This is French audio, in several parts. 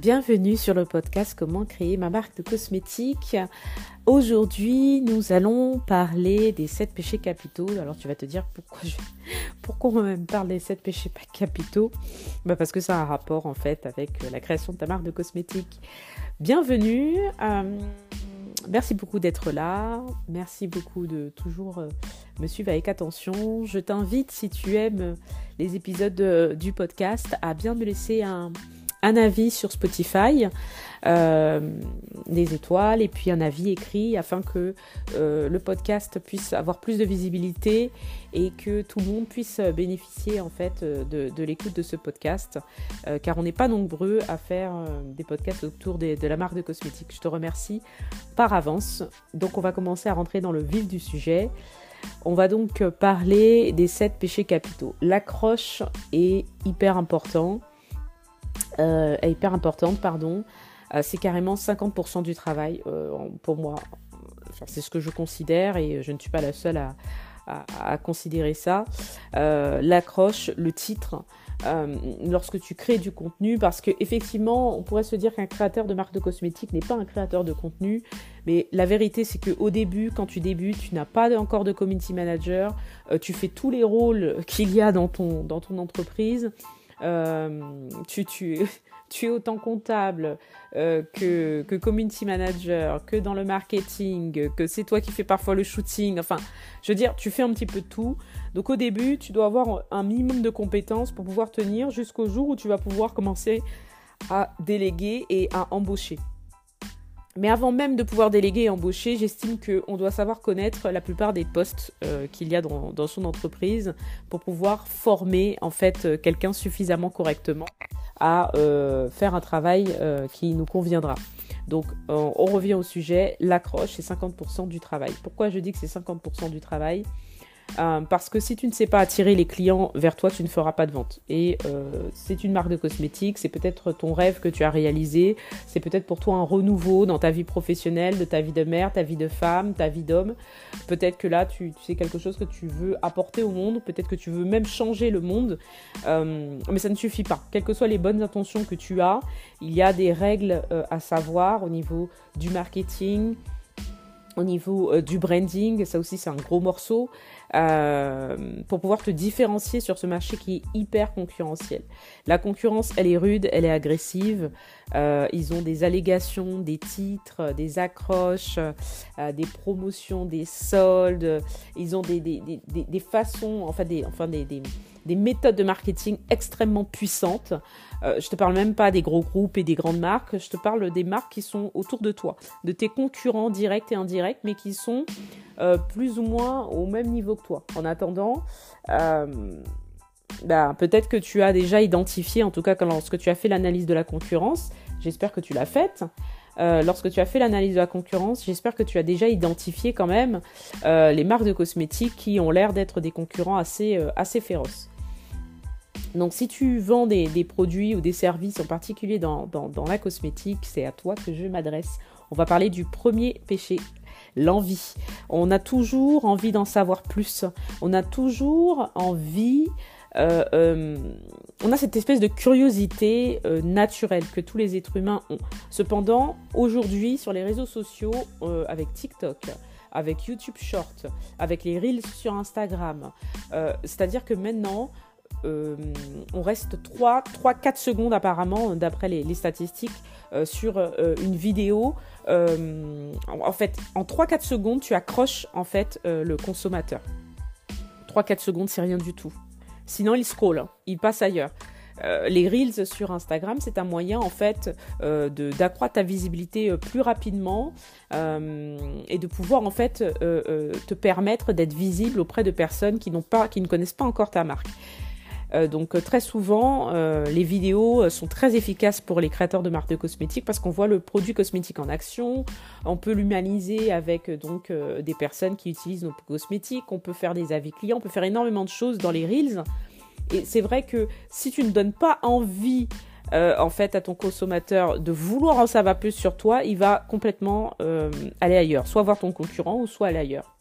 Bienvenue sur le podcast Comment créer ma marque de cosmétiques. Aujourd'hui, nous allons parler des 7 péchés capitaux. Alors tu vas te dire pourquoi, je... pourquoi même parle des 7 péchés capitaux? Bah Parce que ça a un rapport en fait avec la création de ta marque de cosmétiques. Bienvenue. Euh, merci beaucoup d'être là. Merci beaucoup de toujours euh, me suivre avec attention. Je t'invite, si tu aimes les épisodes euh, du podcast, à bien me laisser un un avis sur Spotify, euh, des étoiles et puis un avis écrit afin que euh, le podcast puisse avoir plus de visibilité et que tout le monde puisse bénéficier en fait de, l'écoute de ce podcast euh, car on n'est pas nombreux à faire des podcasts autour de la marque de cosmétiques. Je te remercie par avance. Donc on va commencer à rentrer dans le vif du sujet. On va donc parler des sept péchés capitaux. L'accroche est hyper important est hyper importante, pardon. Euh, c'est carrément 50% du travail euh, pour moi. c'est ce que je considère et je ne suis pas la seule à, considérer ça. L'accroche, le titre, lorsque tu crées du contenu, parce qu'effectivement, on pourrait se dire qu'un créateur de marque de cosmétiques n'est pas un créateur de contenu, mais la vérité, c'est qu'au début, quand tu débutes, tu n'as pas encore de community manager, tu fais tous les rôles qu'il y a dans ton, dans ton entreprise. Euh, tu, es autant comptable euh, que, que community manager, que dans le marketing, que c'est toi qui fais parfois le shooting. Enfin, je veux dire, tu fais un petit peu tout. Donc au début, tu dois avoir un minimum de compétences pour pouvoir tenir jusqu'au jour où tu vas pouvoir commencer à déléguer et à embaucher. Mais avant même de pouvoir déléguer et embaucher, j'estime qu'on doit savoir connaître la plupart des postes euh, qu'il y a dans, son entreprise pour pouvoir former en fait euh, quelqu'un suffisamment correctement à euh, faire un travail qui nous conviendra. Donc on revient au sujet, l'accroche c'est 50% du travail. Pourquoi je dis que c'est 50% du travail? Euh, parce que si tu ne sais pas attirer les clients vers toi, tu ne feras pas de vente. Et euh, c'est une marque de cosmétiques, c'est peut-être ton rêve que tu as réalisé, c'est peut-être pour toi un renouveau dans ta vie professionnelle, de ta vie de mère, ta vie de femme, ta vie d'homme. Peut-être que là, tu, sais quelque chose que tu veux apporter au monde, peut-être que tu veux même changer le monde, euh, mais ça ne suffit pas. Quelles que soient les bonnes intentions que tu as, il y a des règles à savoir au niveau du marketing, au niveau du branding, ça aussi c'est un gros morceau. Euh, pour pouvoir te différencier sur ce marché qui est hyper concurrentiel. La concurrence, elle est rude, elle est agressive. Euh, ils ont des allégations, des titres, des accroches, euh, des promotions, des soldes. Ils ont des, des, des, des façons, enfin des, enfin des, des méthodes de marketing extrêmement puissantes. Euh, je te parle même pas des gros groupes et des grandes marques, je te parle des marques qui sont autour de toi, de tes concurrents directs et indirects, mais qui sont plus ou moins au même niveau que toi. En attendant, euh, bah, peut-être que tu as déjà identifié, en tout cas lorsque tu as fait l'analyse de la concurrence, j'espère que tu l'as faite. lorsque tu as fait l'analyse de la concurrence, j'espère que tu as déjà identifié quand même les marques de cosmétiques qui ont l'air d'être des concurrents assez, assez féroces. Donc si tu vends des, produits ou des services en particulier dans, la cosmétique, c'est à toi que je m'adresse. On va parler du premier péché, l'envie. On a toujours envie d'en savoir plus. On a toujours envie... Euh, euh, on a cette espèce de curiosité euh, naturelle que tous les êtres humains ont. Cependant, aujourd'hui, sur les réseaux sociaux, avec TikTok, avec YouTube Short, avec les Reels sur Instagram, c'est-à-dire que maintenant, euh, on reste 3-4 secondes apparemment, d'après les, statistiques, euh, sur euh, une vidéo. en fait, en 3-4 secondes, tu accroches en fait le consommateur. 3-4 secondes, c'est rien du tout. Sinon, il scroll, hein. il passe ailleurs. les reels sur Instagram, c'est un moyen en fait d'accroître ta visibilité plus rapidement et de pouvoir en fait te permettre d'être visible auprès de personnes qui n'ont pas, qui ne connaissent pas encore ta marque. Euh, donc euh, très souvent, euh, les vidéos sont très efficaces pour les créateurs de marques de cosmétiques parce qu'on voit le produit cosmétique en action, on peut l'humaniser avec donc des personnes qui utilisent nos cosmétiques, on peut faire des avis clients, on peut faire énormément de choses dans les reels. Et c'est vrai que si tu ne donnes pas envie en fait à ton consommateur de vouloir en savoir plus sur toi, il va complètement aller ailleurs, soit voir ton concurrent ou soit aller ailleurs.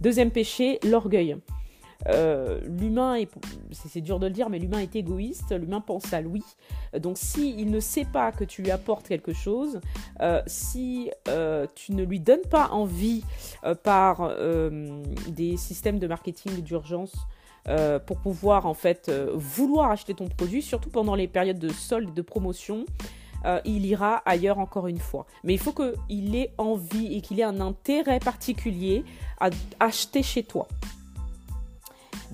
Deuxième péché, l'orgueil. Euh, l'humain est, c'est dur de le dire, mais l'humain est égoïste, l'humain pense à lui. Donc s'il ne sait pas que tu lui apportes quelque chose, euh, si euh, tu ne lui donnes pas envie par des systèmes de marketing d'urgence, pour pouvoir en fait vouloir acheter ton produit, surtout pendant les périodes de solde, de promotion, il ira ailleurs encore une fois. Mais il faut qu'il ait envie et qu'il ait un intérêt particulier à acheter chez toi.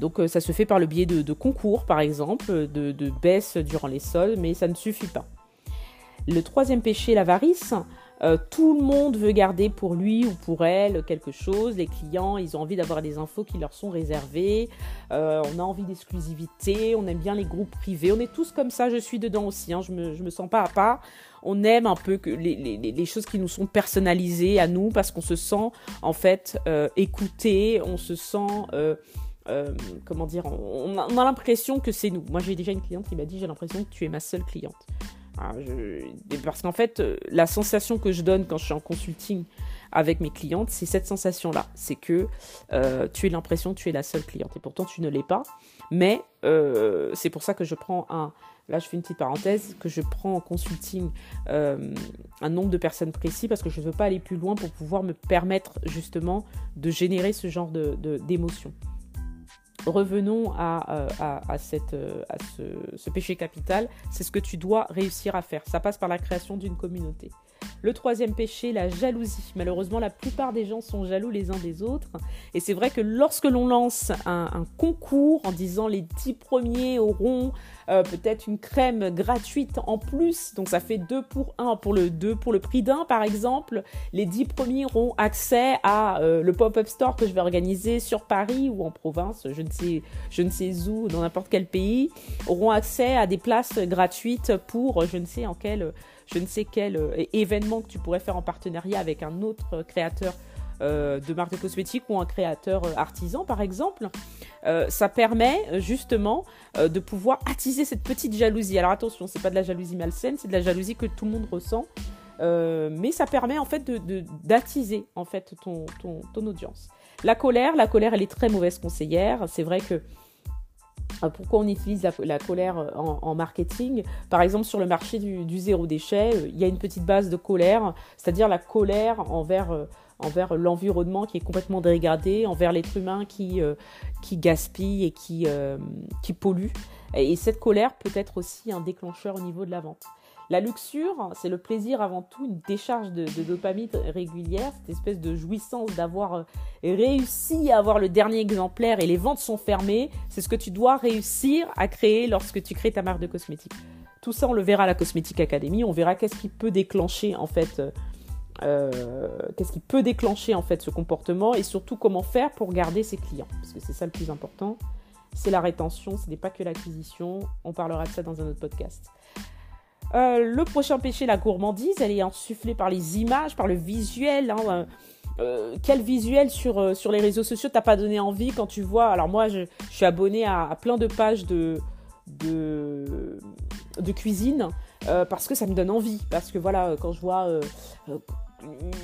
Donc euh, ça se fait par le biais de, concours, par exemple, de, de baisse durant les soldes, mais ça ne suffit pas. Le troisième péché, l'avarice. Euh, tout le monde veut garder pour lui ou pour elle quelque chose. Les clients, ils ont envie d'avoir des infos qui leur sont réservées. Euh, on a envie d'exclusivité. On aime bien les groupes privés. On est tous comme ça. Je suis dedans aussi. Hein. Je me, me sens pas à part. On aime un peu que les, choses qui nous sont personnalisées à nous parce qu'on se sent en fait écouté. On se sent euh, comment dire, on, a, l'impression que c'est nous. Moi, j'ai déjà une cliente qui m'a dit j'ai l'impression que tu es ma seule cliente. Ah, parce qu'en fait, euh, la sensation que je donne quand je suis en consulting avec mes clientes, c'est cette sensation-là. C'est que euh, tu as l'impression que tu es la seule cliente. Et pourtant, tu ne l'es pas. Mais c'est pour ça que je prends un. Là, je fais une petite parenthèse, que je prends en consulting un nombre de personnes précis parce que je ne veux pas aller plus loin pour pouvoir me permettre justement de générer ce genre d'émotions. De, revenons à, euh, à, cette, euh, à ce, péché capital, c'est ce que tu dois réussir à faire. Ça passe par la création d'une communauté. Le troisième péché, la jalousie. Malheureusement, la plupart des gens sont jaloux les uns des autres. Et c'est vrai que lorsque l'on lance un, concours en disant les dix premiers auront euh, peut-être une crème gratuite en plus, donc ça fait deux pour un pour le deux pour le prix d'un par exemple, les dix premiers auront accès à euh, le pop-up store que je vais organiser sur Paris ou en province, je ne sais, je ne sais où, dans n'importe quel pays, auront accès à des places gratuites pour je ne sais en quel je ne sais quel euh, événement que tu pourrais faire en partenariat avec un autre créateur euh, de marque de cosmétiques ou un créateur euh, artisan par exemple, ça permet justement de pouvoir attiser cette petite jalousie. Alors attention, c'est pas de la jalousie malsaine, c'est de la jalousie que tout le monde ressent, mais ça permet en fait de d'attiser en fait ton, ton, ton audience. La colère, la colère, elle est très mauvaise conseillère. C'est vrai que euh, pourquoi on utilise la, colère euh, en, marketing? Par exemple, sur le marché du, zéro déchet, euh, il y a une petite base de colère, c'est-à-dire la colère envers, envers l'environnement qui est complètement dégradé, envers l'être humain qui, qui gaspille et qui, qui pollue. Et cette colère peut être aussi un déclencheur au niveau de la vente. La luxure, c'est le plaisir avant tout, une décharge de, dopamine régulière, cette espèce de jouissance d'avoir euh, réussi à avoir le dernier exemplaire et les ventes sont fermées. C'est ce que tu dois réussir à créer lorsque tu crées ta marque de cosmétiques. Tout ça, on le verra à la Cosmétique Academy. On verra qu'est-ce qui peut déclencher en fait. Euh, euh, qu'est-ce qui peut déclencher en fait ce comportement et surtout comment faire pour garder ses clients parce que c'est ça le plus important c'est la rétention ce n'est pas que l'acquisition on parlera de ça dans un autre podcast euh, le prochain péché, la gourmandise, elle est insufflée par les images, par le visuel. Hein, euh, euh, quel visuel sur, les réseaux sociaux t'as pas donné envie quand tu vois? Alors moi, je, suis abonnée à, plein de pages de cuisine parce que ça me donne envie. Parce que voilà, quand je vois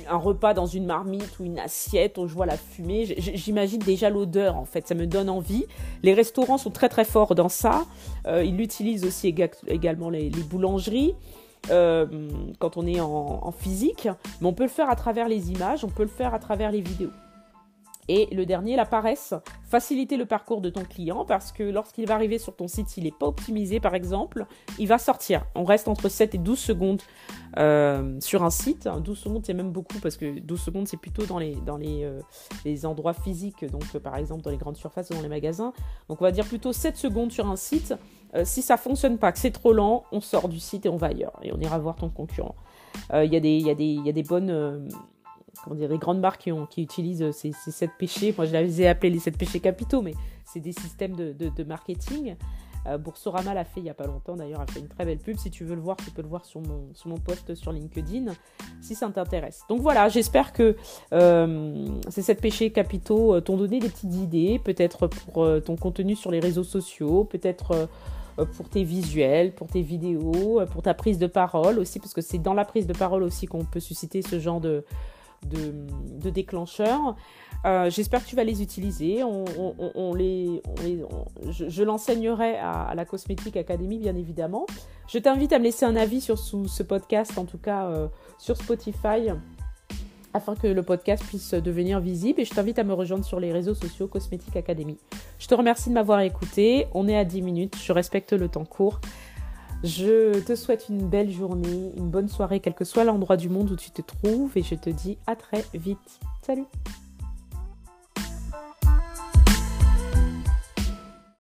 un repas dans une marmite ou une assiette où je vois la fumée, j'imagine déjà l'odeur en fait, ça me donne envie. Les restaurants sont très très forts dans ça. Euh, ils l'utilisent aussi également les, boulangeries. Euh, quand on est en, physique, mais on peut le faire à travers les images, on peut le faire à travers les vidéos. Et le dernier, la paresse, faciliter le parcours de ton client parce que lorsqu'il va arriver sur ton site, s'il n'est pas optimisé par exemple, il va sortir. On reste entre 7 et 12 secondes euh, sur un site. 12 secondes, c'est même beaucoup parce que 12 secondes, c'est plutôt dans les, euh, endroits physiques, donc euh, par exemple dans les grandes surfaces ou dans les magasins. Donc on va dire plutôt 7 secondes sur un site. si ça fonctionne pas, que c'est trop lent, on sort du site et on va ailleurs et on ira voir ton concurrent. Il y, a des bonnes comment dire, les grandes marques qui, utilisent ces, ces, sept péchés. Moi, je les ai appelés les sept péchés capitaux, mais c'est des systèmes de, marketing. Euh, Boursorama l'a fait il n'y a pas longtemps, d'ailleurs, a fait une très belle pub. Si tu veux le voir, tu peux le voir sur mon, post sur LinkedIn, si ça t'intéresse. Donc voilà, j'espère que euh, ces sept péchés capitaux euh, t'ont donné des petites idées, peut-être pour ton contenu sur les réseaux sociaux, peut-être pour tes visuels, pour tes vidéos, pour ta prise de parole aussi, parce que c'est dans la prise de parole aussi qu'on peut susciter ce genre de, de, déclencheurs. Euh, j'espère que tu vas les utiliser. On, les, je, l'enseignerai à, la Cosmétique Academy, bien évidemment. Je t'invite à me laisser un avis sur ce podcast, en tout cas euh, sur Spotify, afin que le podcast puisse devenir visible. Et je t'invite à me rejoindre sur les réseaux sociaux Cosmétique Academy. Je te remercie de m'avoir écouté. On est à 10 minutes. Je respecte le temps court. Je te souhaite une belle journée, une bonne soirée, quel que soit l'endroit du monde où tu te trouves. Et je te dis à très vite. Salut